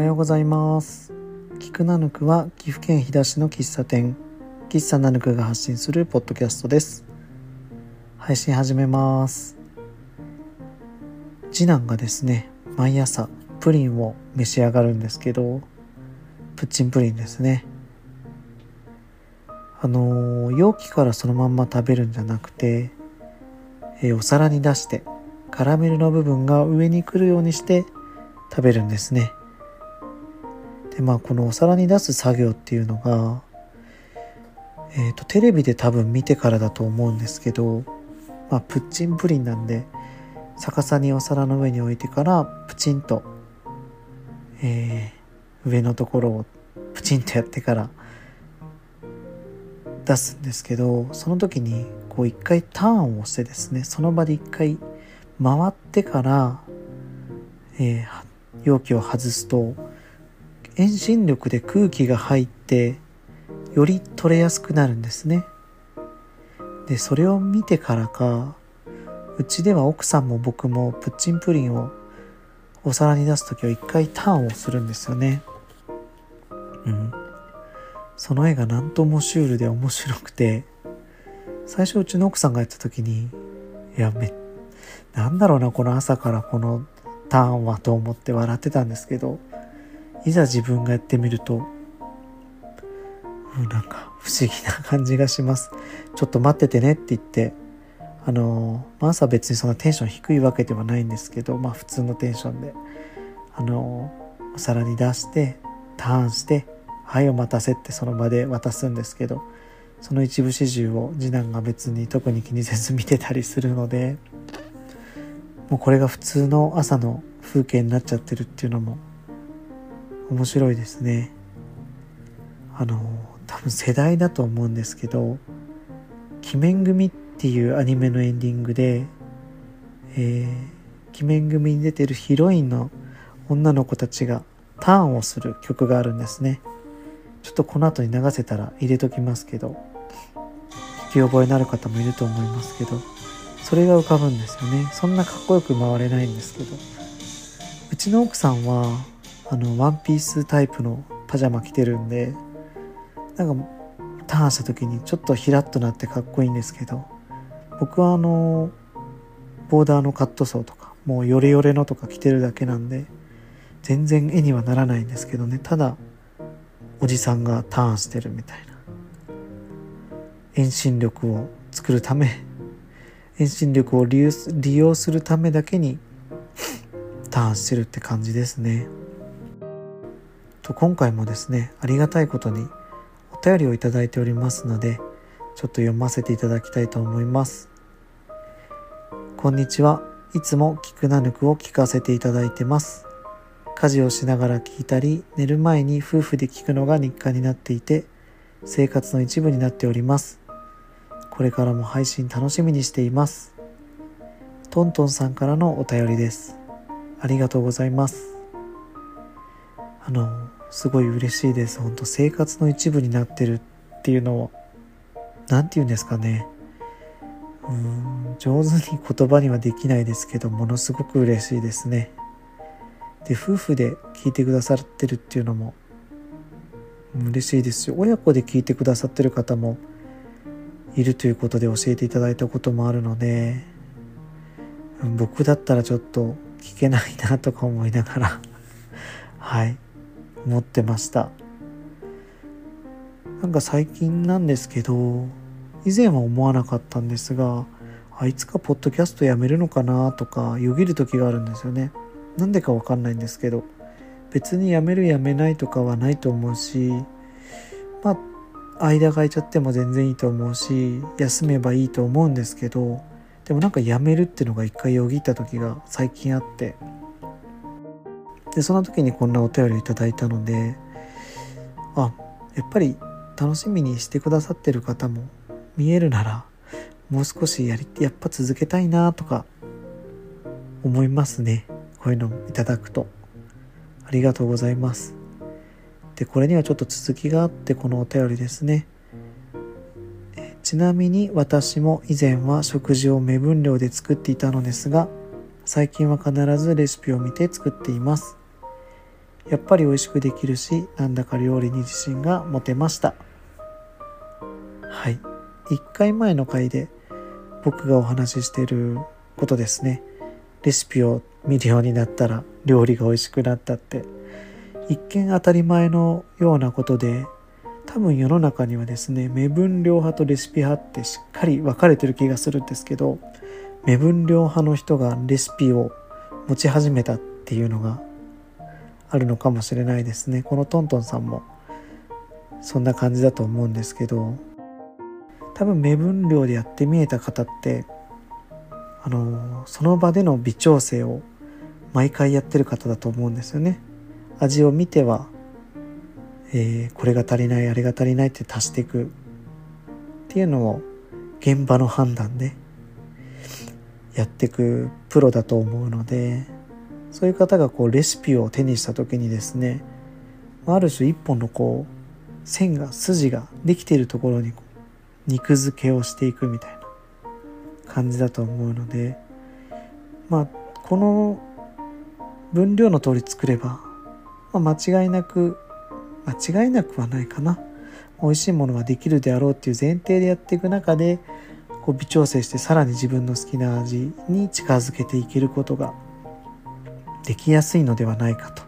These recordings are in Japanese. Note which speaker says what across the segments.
Speaker 1: おはようございます。菊ナヌクは岐阜県飛騨市の喫茶店。喫茶ナヌクが発信するポッドキャストです。配信始めます。次男がですね毎朝プリンを召し上がるんですけどプッチンプリンですね。あの容器からそのまんま食べるんじゃなくて、えー、お皿に出してカラメルの部分が上に来るようにして食べるんですね。でまあこのお皿に出す作業っていうのがえっ、ー、とテレビで多分見てからだと思うんですけどまあプッチンプリンなんで逆さにお皿の上に置いてからプチンと、えー、上のところをプチンとやってから出すんですけどその時にこう一回ターンをしてですねその場で一回回ってから、えー、容器を外すと遠心力で空気が入ってより取れやすくなるんですね。でそれを見てからかうちでは奥さんも僕もプッチンプリンをお皿に出す時は一回ターンをするんですよね。うん。その絵が何ともシュールで面白くて最初うちの奥さんがやった時にいやめなんだろうなこの朝からこのターンはと思って笑ってたんですけどいざ自分がやってみると、なんか不思議な感じがします。ちょっと待っててねって言ってあのー、朝別にそんなテンション低いわけではないんですけどまあ普通のテンションであのー、お皿に出してターンしてはいお待たせってその場で渡すんですけどその一部始終を次男が別に特に気にせず見てたりするのでもうこれが普通の朝の風景になっちゃってるっていうのも面白いですねあの多分世代だと思うんですけど「鬼面組」っていうアニメのエンディングでえー、鬼面組に出てるヒロインの女の子たちがターンをする曲があるんですねちょっとこの後に流せたら入れときますけど、聞き覚えのある方もいると思いますけど、それが浮かぶんですよね。そんなかっこよく回れないんですけど。うちの奥さんは、あの、ワンピースタイプのパジャマ着てるんで、なんか、ターンした時にちょっとヒラッとなってかっこいいんですけど、僕はあの、ボーダーのカットソーとか、もうヨレヨレのとか着てるだけなんで、全然絵にはならないんですけどね。ただ、おじさんがターンしてるみたいな遠心力を作るため 遠心力を利用利用するためだけにターンしてるって感じですねと今回もですねありがたいことにお便りをいただいておりますのでちょっと読ませていただきたいと思います。こんにちは。いつも聞くなぬくを聞かせていただいてます。家事をしながら聞いたり寝る前に夫婦で聞くのが日課になっていて生活の一部になっております。これからも配信楽しみにしています。トントンさんからのお便りです。ありがとうございます。あのすごい嬉しいです。本当生活の一部になってるっていうのを何て言うんですかね。うん上手に言葉にはできないですけどものすごく嬉しいですね。で夫婦で聞いてくださってるっていうのも嬉しいですし親子で聞いてくださってる方もいるということで教えていただいたこともあるので僕だったらちょっと聞けないなとか思いながら。はい。思ってました。なんか最近なんですけど以前は思わなかったんですがあいつかポッドキャストやめるのかなとかよぎる時があるんですよね。なんでかわかんないんですけど別に辞める辞めないとかはないと思うしまあ間が空いちゃっても全然いいと思うし休めばいいと思うんですけどでもなんか辞めるってのが一回よぎった時が最近あってでその時にこんなお便りをいただいたのであやっぱり楽しみにしてくださってる方も見えるならもう少しやりやっぱ続けたいなとか思いますね。こういうのをいただくと。ありがとうございます。でこれにはちょっと続きがあってこのお便りですね。ちなみに私も以前は食事を目分量で作っていたのですが最近は必ずレシピを見て作っています。やっぱり美味しくできるしなんだか料理に自信が持てました。はい。1回前の回で僕がお話ししていることですね。レシピを見るようになったら料理が美味しくなったって。一見当たり前のようなことで多分世の中にはですね目分量派とレシピ派ってしっかり分かれてる気がするんですけど目分量派の人がレシピを持ち始めたっていうのがあるのかもしれないですね。このトントンさんもそんな感じだと思うんですけど多分目分量でやってみえた方ってあのその場での微調整を毎回やってる方だと思うんですよね。味を見ては、えー、これが足りないあれが足りないって足していくっていうのを現場の判断でやっていくプロだと思うのでそういう方がこうレシピを手にした時にですねある種一本のこう線が筋ができているところに肉付けをしていくみたいな感じだと思うのでまあこの分量の通り作れば、まあ、間違いなく間違いなくはないかな。美味しいものができるであろうっていう前提でやっていく中でこう微調整してさらに自分の好きな味に近づけていけることができやすいのではないかと。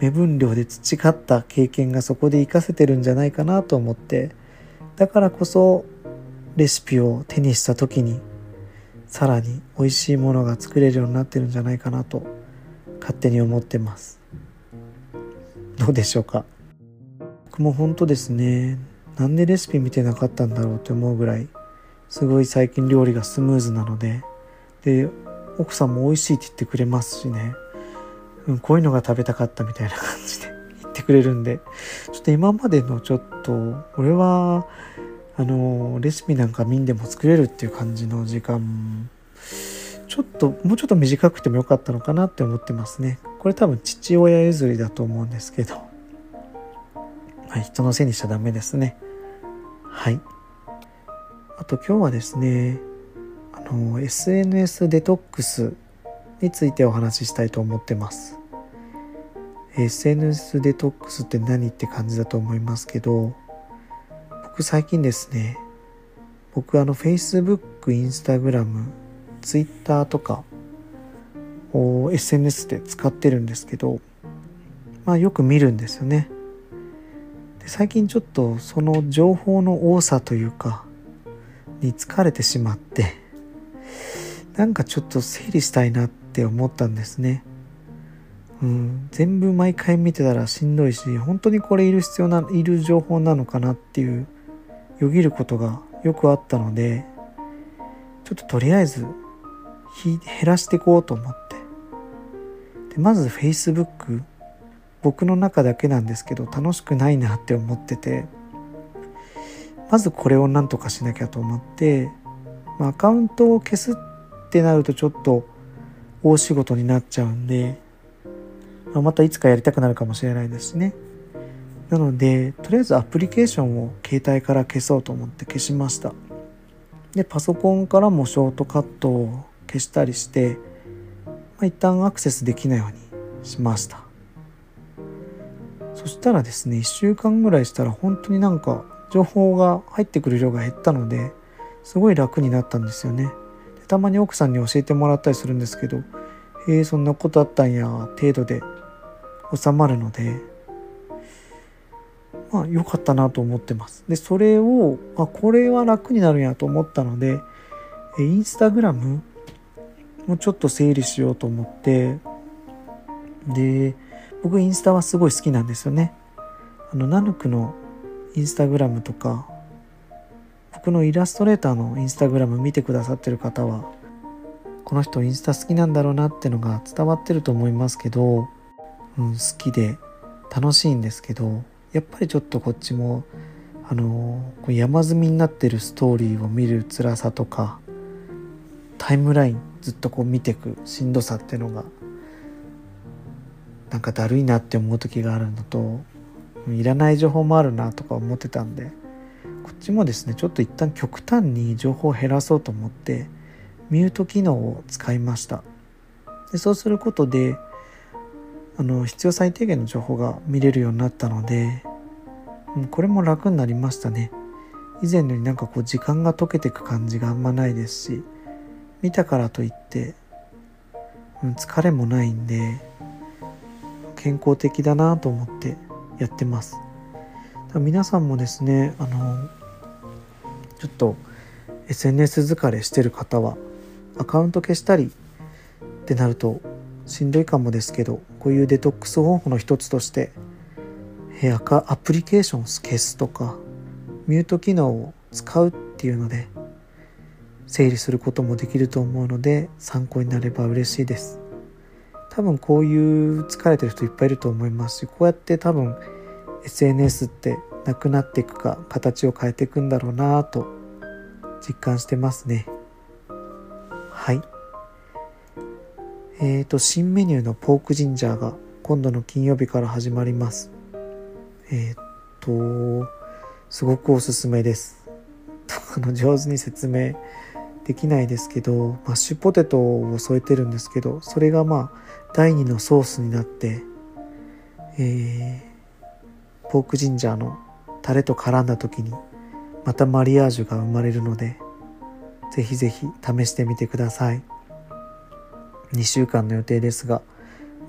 Speaker 1: 目分量で培った経験がそこで活かせてるんじゃないかなと思ってだからこそレシピを手にした時にさらに美味しいものが作れるようになってるんじゃないかなと勝手に思ってます。どうでしょうか？僕も本当ですねなんでレシピ見てなかったんだろうって思うぐらいすごい最近料理がスムーズなのでで奥さんも美味しいって言ってくれますしね、うん、こういうのが食べたかったみたいな感じで 言ってくれるんで。ちょっと今までのちょっと俺はあのレシピなんか見んでも作れるっていう感じの時間ちょっともうちょっと短くてもよかったのかなって思ってますね。これ多分父親譲りだと思うんですけど。はい人のせいにしちゃダメですね。はい。あと今日はですねあの SNS デトックスについてお話ししたいと思ってます。SNS デトックスって何って感じだと思いますけど僕最近ですね僕あの Facebook、Instagram、Twitter とかを SNS で使ってるんですけどまあよく見るんですよね。で最近ちょっとその情報の多さというかに疲れてしまってなんかちょっと整理したいなって思ったんですね。うん、全部毎回見てたらしんどいし本当にこれいる必要ないる情報なのかなっていうよぎることがよくあったのでちょっととりあえず減らしていこうと思ってでまず Facebook 僕の中だけなんですけど楽しくないなって思っててまずこれをなんとかしなきゃと思って、まあ、アカウントを消すっってなるとちょっと大仕事になっちゃうんで、ま、またいつかやりたくなるかもしれないですしね。なので、とりあえずアプリケーションを携帯から消そうと思って消しました。で、パソコンからもショートカットを消したりして、まあ、一旦アクセスできないようにしました。そしたらですね、1週間ぐらいしたら本当になんか情報が入ってくる量が減ったので、すごい楽になったんですよね。たまに奥さんに教えてもらったりするんですけど、へえ、そんなことあったんや、程度で収まるので、まあ良かったなと思ってます。で、それを、あ、これは楽になるんやと思ったので、インスタグラムもちょっと整理しようと思って、で、僕インスタはすごい好きなんですよね。あの、ナヌクのインスタグラムとか僕のイラストレーターのインスタグラム見てくださってる方はこの人インスタ好きなんだろうなってのが伝わってると思いますけど、うん、好きで楽しいんですけどやっぱりちょっとこっちもあの山積みになってるストーリーを見る辛さとかタイムラインずっとこう見てくしんどさってのがなんかだるいなって思う時があるのといらない情報もあるなとか思ってたんでこっちもですねちょっと一旦極端に情報を減らそうと思ってミュート機能を使いました。でそうすることであの必要最低限の情報が見れるようになったので、これも楽になりましたね。以前よりなんかこう時間が溶けていく感じがあんまないですし見たからといって、うん、疲れもないんで健康的だなと思ってやってます。皆さんもですねあのちょっと SNS 疲れしてる方はアカウント消したりってなるとしんどいかもですけどこういうデトックス方法の一つとしてアアプリケーションを消すとかミュート機能を使うっていうので整理することもできると思うので参考になれば嬉しいです。多分こういう疲れてる人いっぱいいると思いますしこうやって多分 SNS ってなくなっていくか形を変えていくんだろうなと実感してますね。はい。えーと新メニューのポークジンジャーが今度の金曜日から始まります。えっ、ー、とすごくおすすめです。あの上手に説明できないですけどマッシュポテトを添えてるんですけどそれがまあ第2のソースになって、えー、ポークジンジャーのタレと絡んだ時にまたマリアージュが生まれるのでぜひぜひ試してみてください。2週間の予定ですが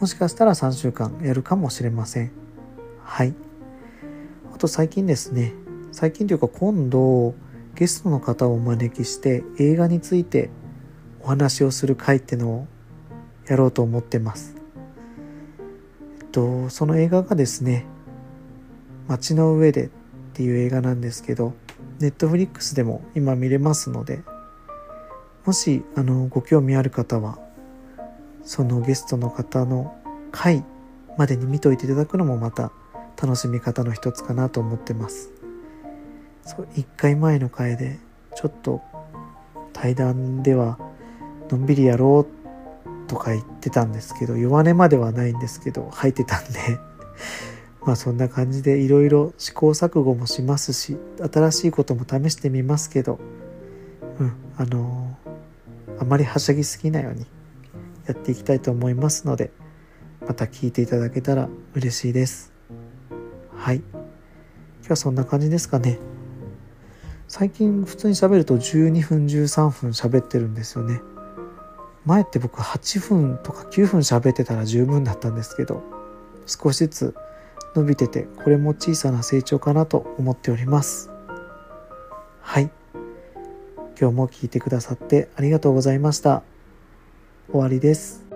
Speaker 1: もしかしたら3週間やるかもしれません。はい。あと最近ですね。最近というか今度ゲストの方をお招きして映画についてお話をする会ってのをやろうと思ってます。えっと、その映画がですね、街の上でっていう映画なんですけど、ネットフリックスでも今見れますので、もし、あの、ご興味ある方は、そのゲストの方の回までに見といていただくのもまた楽しみ方の一つかなと思ってます。そう1回前の回でちょっと対談ではのんびりやろうとか言ってたんですけど弱音まではないんですけど入ってたんでまあそんな感じでいろいろ試行錯誤もしますし新しいことも試してみますけどうんあのー、あまりはしゃぎすぎないようにやっていきたいと思いますのでまた聞いていただけたら嬉しいです。はい。今日はそんな感じですかね。最近普通に喋ると12分13分喋ってるんですよね。前って僕8分とか9分喋ってたら十分だったんですけど少しずつ伸びててこれも小さな成長かなと思っております。はい。今日も聞いてくださってありがとうございました。終わりです。